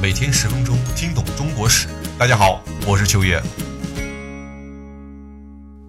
每天十分钟，听懂中国史。大家好，我是秋叶。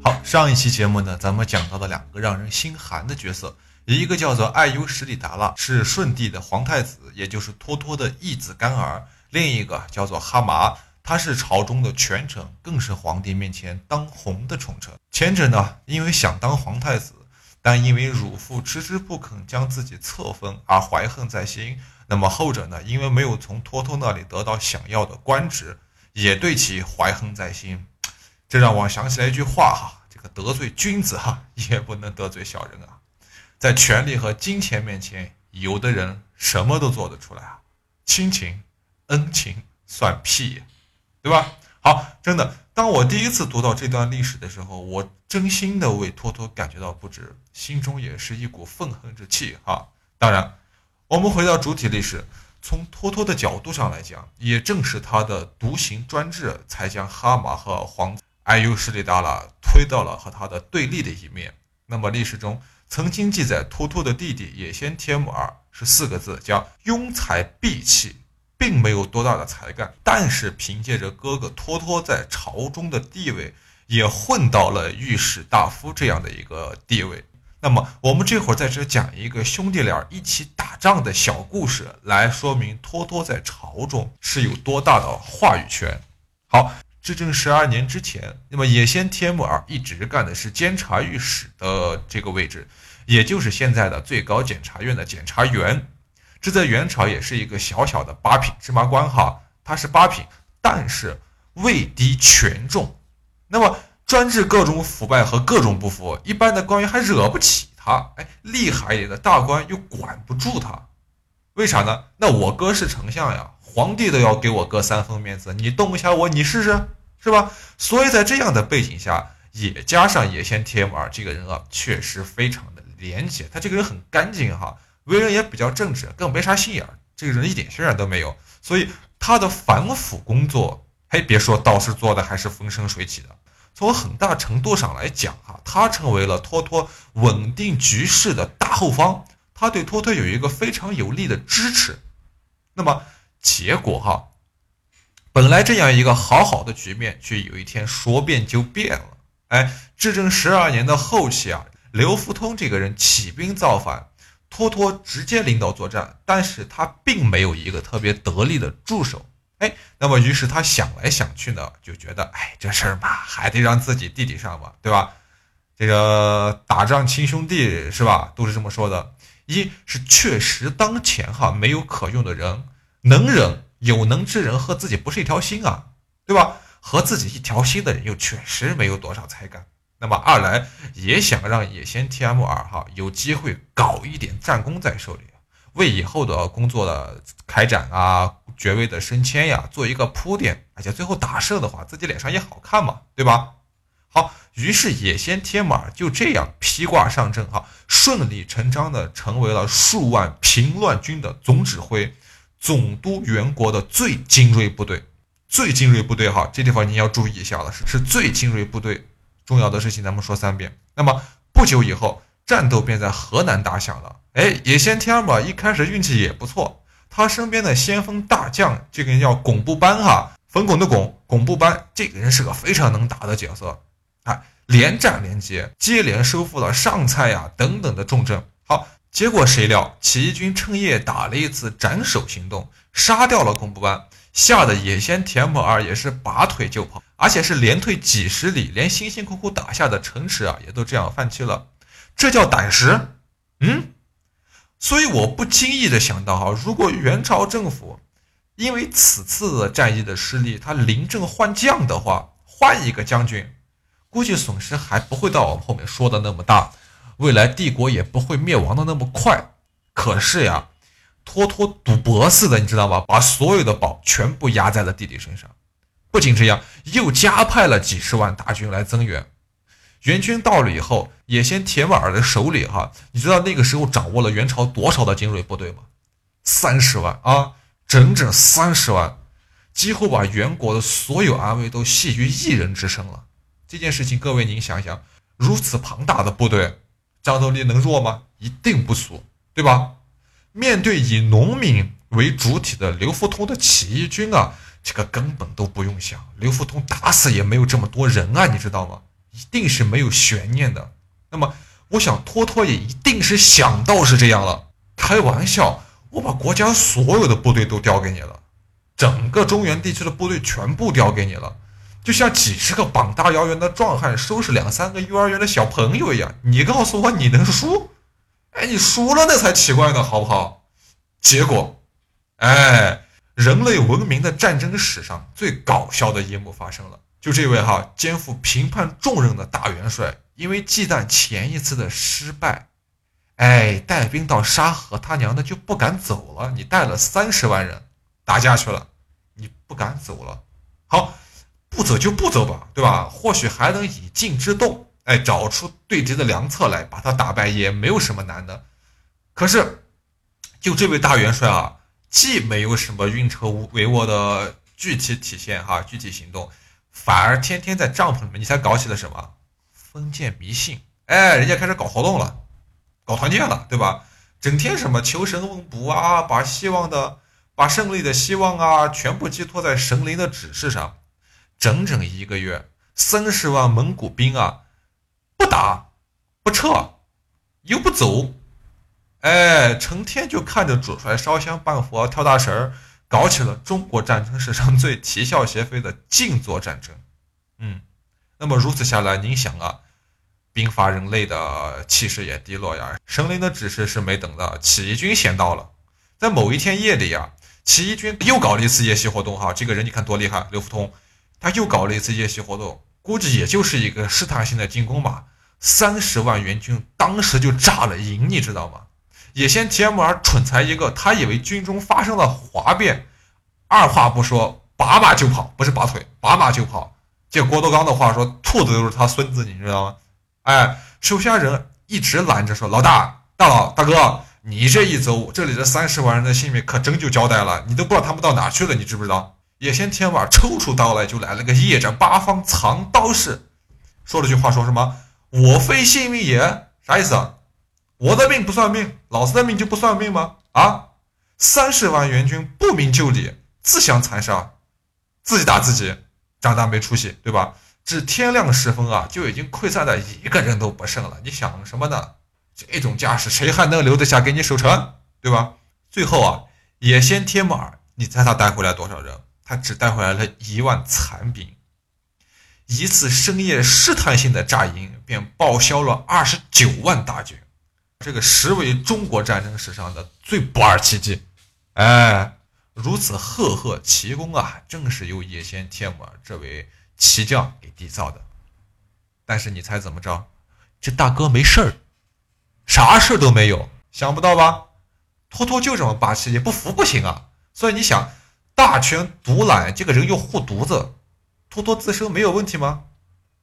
好，上一期节目呢，咱们讲到了两个让人心寒的角色，一个叫做爱优什里达拉，是舜帝的皇太子，也就是托托的义子干儿；另一个叫做哈麻，他是朝中的权臣，更是皇帝面前当红的宠臣。前者呢，因为想当皇太子。但因为乳父迟迟不肯将自己册封而怀恨在心，那么后者呢？因为没有从托托那里得到想要的官职，也对其怀恨在心。这让我想起来一句话哈：这个得罪君子哈，也不能得罪小人啊。在权力和金钱面前，有的人什么都做得出来啊，亲情、恩情算屁，对吧？好，真的。当我第一次读到这段历史的时候，我真心的为托托感觉到不值，心中也是一股愤恨之气哈。当然，我们回到主体历史，从托托的角度上来讲，也正是他的独行专制，才将哈马和皇艾尤什里达拉推到了和他的对立的一面。那么历史中曾经记载托托的弟弟也先帖木儿是四个字，叫庸才鄙气。并没有多大的才干，但是凭借着哥哥托托在朝中的地位，也混到了御史大夫这样的一个地位。那么，我们这会儿在这讲一个兄弟俩一起打仗的小故事，来说明托托在朝中是有多大的话语权。好，至正十二年之前，那么野先帖木儿一直干的是监察御史的这个位置，也就是现在的最高检察院的检察员。这在元朝也是一个小小的八品芝麻官哈，他是八品，但是位低权重，那么专治各种腐败和各种不服，一般的官员还惹不起他，哎，厉害一点的大官又管不住他，为啥呢？那我哥是丞相呀，皇帝都要给我哥三分面子，你动一下我，你试试，是吧？所以在这样的背景下，也加上野先铁木儿这个人啊，确实非常的廉洁，他这个人很干净哈。为人也比较正直，更没啥心眼儿。这个人一点心眼都没有，所以他的反腐工作，嘿，别说倒是做的还是风生水起的。从很大程度上来讲，哈，他成为了托托稳定局势的大后方，他对托托有一个非常有力的支持。那么结果，哈，本来这样一个好好的局面，却有一天说变就变了。哎，至正十二年的后期啊，刘福通这个人起兵造反。托托直接领导作战，但是他并没有一个特别得力的助手。哎，那么于是他想来想去呢，就觉得，哎，这事儿嘛，还得让自己弟弟上吧，对吧？这个打仗亲兄弟是吧？都是这么说的。一是确实当前哈没有可用的人，能人有能之人和自己不是一条心啊，对吧？和自己一条心的人又确实没有多少才干。那么二来也想让野先 T M 二哈有机会搞一点战功在手里，为以后的工作的开展啊、爵位的升迁呀做一个铺垫，而且最后打胜的话，自己脸上也好看嘛，对吧？好，于是野先天马就这样披挂上阵哈，顺理成章的成为了数万平乱军的总指挥，总督元国的最精锐部队，最精锐部队哈，这地方你要注意一下了，是是最精锐部队。重要的事情咱们说三遍。那么不久以后，战斗便在河南打响了。哎，野先天马，一开始运气也不错。他身边的先锋大将，这个人叫巩布班哈，冯巩的巩，巩布班这个人是个非常能打的角色哎，连战连捷，接连收复了上蔡呀等等的重镇。好，结果谁料起义军趁夜打了一次斩首行动，杀掉了巩布班。吓得野先田木儿也是拔腿就跑，而且是连退几十里，连辛辛苦苦打下的城池啊，也都这样放弃了。这叫胆识，嗯。所以我不经意的想到哈，如果元朝政府因为此次战役的失利，他临阵换将的话，换一个将军，估计损失还不会到我们后面说的那么大，未来帝国也不会灭亡的那么快。可是呀。托托赌博似的，你知道吗？把所有的宝全部压在了弟弟身上。不仅这样，又加派了几十万大军来增援。援军到了以后，也先铁木儿的手里哈，你知道那个时候掌握了元朝多少的精锐部队吗？三十万啊，整整三十万，几乎把元国的所有安危都系于一人之身了。这件事情，各位您想想，如此庞大的部队，战斗力能弱吗？一定不俗，对吧？面对以农民为主体的刘福通的起义军啊，这个根本都不用想，刘福通打死也没有这么多人啊，你知道吗？一定是没有悬念的。那么，我想托托也一定是想到是这样了。开玩笑，我把国家所有的部队都调给你了，整个中原地区的部队全部调给你了，就像几十个膀大腰圆的壮汉收拾两三个幼儿园的小朋友一样。你告诉我你能输？哎，你输了那才奇怪呢，好不好？结果，哎，人类文明的战争史上最搞笑的一幕发生了。就这位哈肩负评判重任的大元帅，因为忌惮前一次的失败，哎，带兵到沙河，他娘的就不敢走了。你带了三十万人打架去了，你不敢走了。好，不走就不走吧，对吧？或许还能以静制动，哎，找出对敌的良策来，把他打败也没有什么难的。可是，就这位大元帅啊，既没有什么运筹帷幄的具体体现哈，具体行动。反而天天在帐篷里面，你才搞起了什么封建迷信？哎，人家开始搞活动了，搞团建了，对吧？整天什么求神问卜啊，把希望的、把胜利的希望啊，全部寄托在神灵的指示上。整整一个月，三十万蒙古兵啊，不打不撤，又不走，哎，成天就看着主帅烧香拜佛、跳大神儿。搞起了中国战争史上最啼笑皆非的静坐战争，嗯，那么如此下来，您想啊，兵法人类的气势也低落呀。神灵的指示是没等到，起义军先到了。在某一天夜里呀，起义军又搞了一次夜袭活动。哈，这个人你看多厉害，刘福通，他又搞了一次夜袭活动，估计也就是一个试探性的进攻吧。三十万援军当时就炸了营，你知道吗？也先铁木儿蠢材一个，他以为军中发生了哗变，二话不说拔马就跑，不是拔腿，拔马就跑。借郭德纲的话说，兔子都是他孙子，你知道吗？哎，手下人一直拦着说：“老大，大佬，大哥，你这一走，这里的三十万人的性命可真就交代了，你都不知道他们到哪去了，你知不知道？”也先铁木儿抽出刀来，就来了个夜斩八方藏刀式，说了句话，说什么：“我非性命也。”啥意思啊？我的命不算命，老子的命就不算命吗？啊！三十万援军不明就里，自相残杀，自己打自己，长大没出息，对吧？至天亮时分啊，就已经溃散的一个人都不剩了。你想什么呢？这种架势，谁还能留得下给你守城，对吧？最后啊，野先铁木儿，你猜他带回来多少人？他只带回来了一万残兵。一次深夜试探性的炸营，便报销了二十九万大军。这个实为中国战争史上的最不二奇迹，哎，如此赫赫奇功啊，正是由野先天魔这位奇将给缔造的。但是你猜怎么着？这大哥没事儿，啥事儿都没有，想不到吧？托托就这么霸气，也不服不行啊。所以你想，大权独揽，这个人又护犊子，托托自身没有问题吗？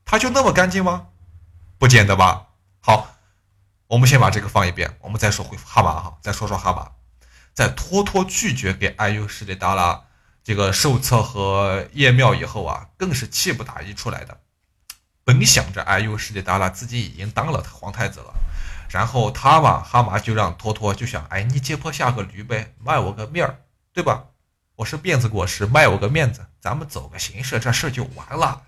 他就那么干净吗？不见得吧。好。我们先把这个放一边，我们再说回哈马哈，再说说哈马，在托托拒绝给艾尤什里达拉这个寿册和叶庙以后啊，更是气不打一处来的。本想着艾尤什里达拉自己已经当了皇太子了，然后他嘛哈马就让托托就想，哎，你接坡下个驴呗，卖我个面儿，对吧？我是辫子果实，卖我个面子，咱们走个形式，这事就完了。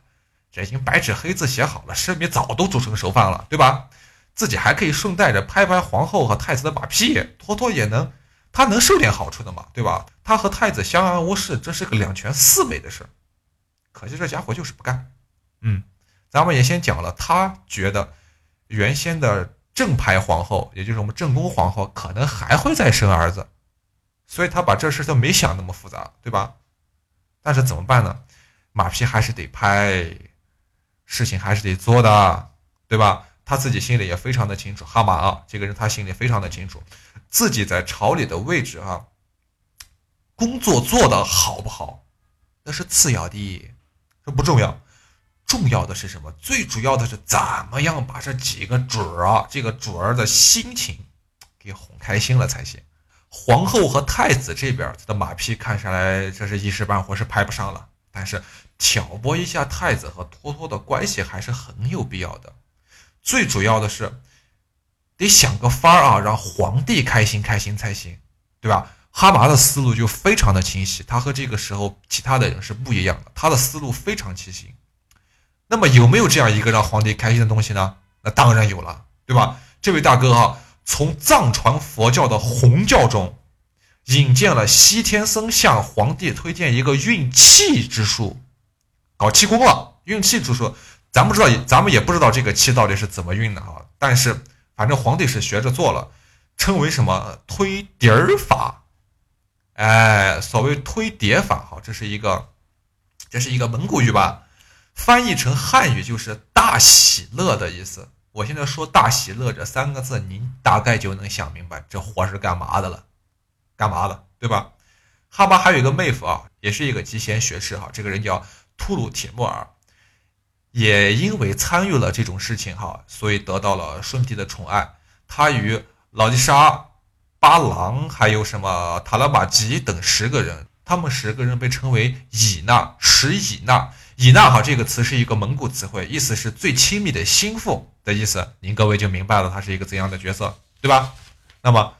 这已经白纸黑字写好了，生米早都煮成熟饭了，对吧？自己还可以顺带着拍拍皇后和太子的马屁，托托也能，他能受点好处的嘛，对吧？他和太子相安无事，这是个两全四美的事。可惜这家伙就是不干。嗯，咱们也先讲了，他觉得原先的正牌皇后，也就是我们正宫皇后，可能还会再生儿子，所以他把这事都没想那么复杂，对吧？但是怎么办呢？马屁还是得拍，事情还是得做的，对吧？他自己心里也非常的清楚，哈马啊，这个人他心里非常的清楚，自己在朝里的位置啊，工作做得好不好，那是次要的，这不重要，重要的是什么？最主要的是怎么样把这几个主儿啊，这个主儿的心情给哄开心了才行。皇后和太子这边他的马屁看下来这是一时半会是拍不上了，但是挑拨一下太子和托托的关系还是很有必要的。最主要的是，得想个法儿啊，让皇帝开心开心才行，对吧？哈麻的思路就非常的清晰，他和这个时候其他的人是不一样的，他的思路非常清晰。那么有没有这样一个让皇帝开心的东西呢？那当然有了，对吧？这位大哥哈，从藏传佛教的红教中引荐了西天僧向皇帝推荐一个运气之术，搞气功了。运气之术，咱不知道，咱们也不知道这个气到底是怎么运的啊。但是反正皇帝是学着做了，称为什么推碟儿法。哎，所谓推叠法，哈，这是一个，这是一个蒙古语吧？翻译成汉语就是“大喜乐”的意思。我现在说“大喜乐”这三个字，您大概就能想明白这活是干嘛的了，干嘛的，对吧？哈巴还有一个妹夫啊，也是一个集贤学士哈，这个人叫秃鲁铁木儿，也因为参与了这种事情哈，所以得到了顺帝的宠爱。他与老吉沙、巴郎还有什么塔拉玛吉等十个人，他们十个人被称为乙纳十乙纳。以纳哈这个词是一个蒙古词汇，意思是最亲密的心腹的意思。您各位就明白了，他是一个怎样的角色，对吧？那么，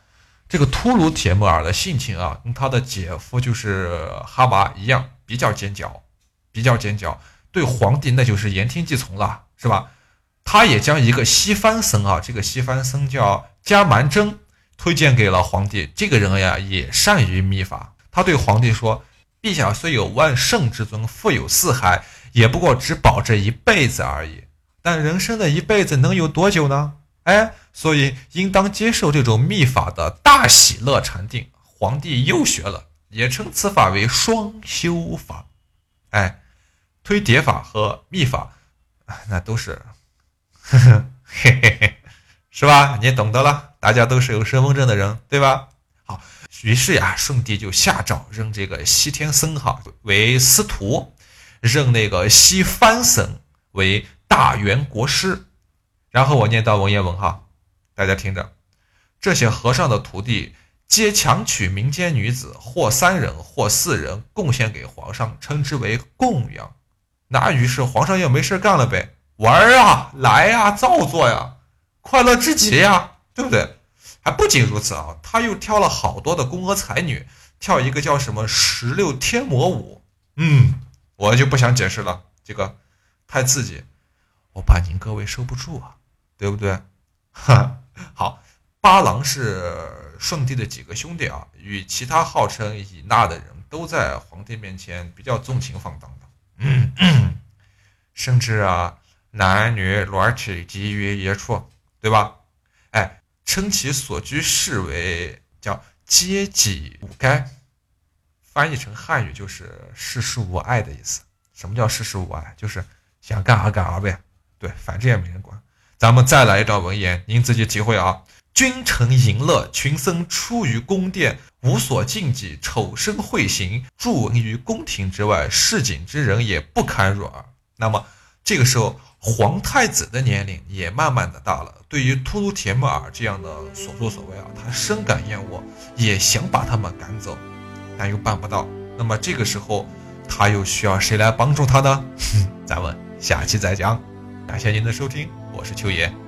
这个秃鲁铁木儿的性情啊，跟他的姐夫就是哈麻一样，比较尖角，比较尖角，对皇帝那就是言听计从了，是吧？他也将一个西番僧啊，这个西番僧叫迦蛮真，推荐给了皇帝。这个人呀，也善于秘法。他对皇帝说。陛下虽有万圣之尊，富有四海，也不过只保这一辈子而已。但人生的一辈子能有多久呢？哎，所以应当接受这种秘法的大喜乐禅定。皇帝又学了，也称此法为双修法。哎，推叠法和秘法，那都是，呵 呵嘿嘿嘿，是吧？你懂得了，大家都是有身份证的人，对吧？好。于是呀，顺帝就下诏任这个西天僧哈为司徒，任那个西番僧为大元国师。然后我念到文言文哈，大家听着，这些和尚的徒弟皆强娶民间女子，或三人，或四人，贡献给皇上，称之为供养。那于是皇上又没事干了呗，玩啊，来呀，造作呀，快乐至极呀，对不对？还不仅如此啊，他又挑了好多的宫娥才女，跳一个叫什么十六天魔舞。嗯，我就不想解释了，这个太刺激，我怕您各位受不住啊，对不对？哈，好，八郎是顺帝的几个兄弟啊，与其他号称以纳的人都在皇帝面前比较纵情放荡的，甚至啊，男女裸体集于一处，对吧？哎。称其所居室为叫阶级五该，翻译成汉语就是世事无碍的意思。什么叫世事无碍？就是想干啥干啥呗。对，反正也没人管。咱们再来一段文言，您自己体会啊。君臣淫乐，群僧出于宫殿，无所禁忌，丑声秽行，著闻于宫廷之外，市井之人也不堪入耳。那么这个时候。皇太子的年龄也慢慢的大了，对于秃噜铁木儿这样的所作所为啊，他深感厌恶，也想把他们赶走，但又办不到。那么这个时候，他又需要谁来帮助他呢？咱们下期再讲。感谢您的收听，我是秋野。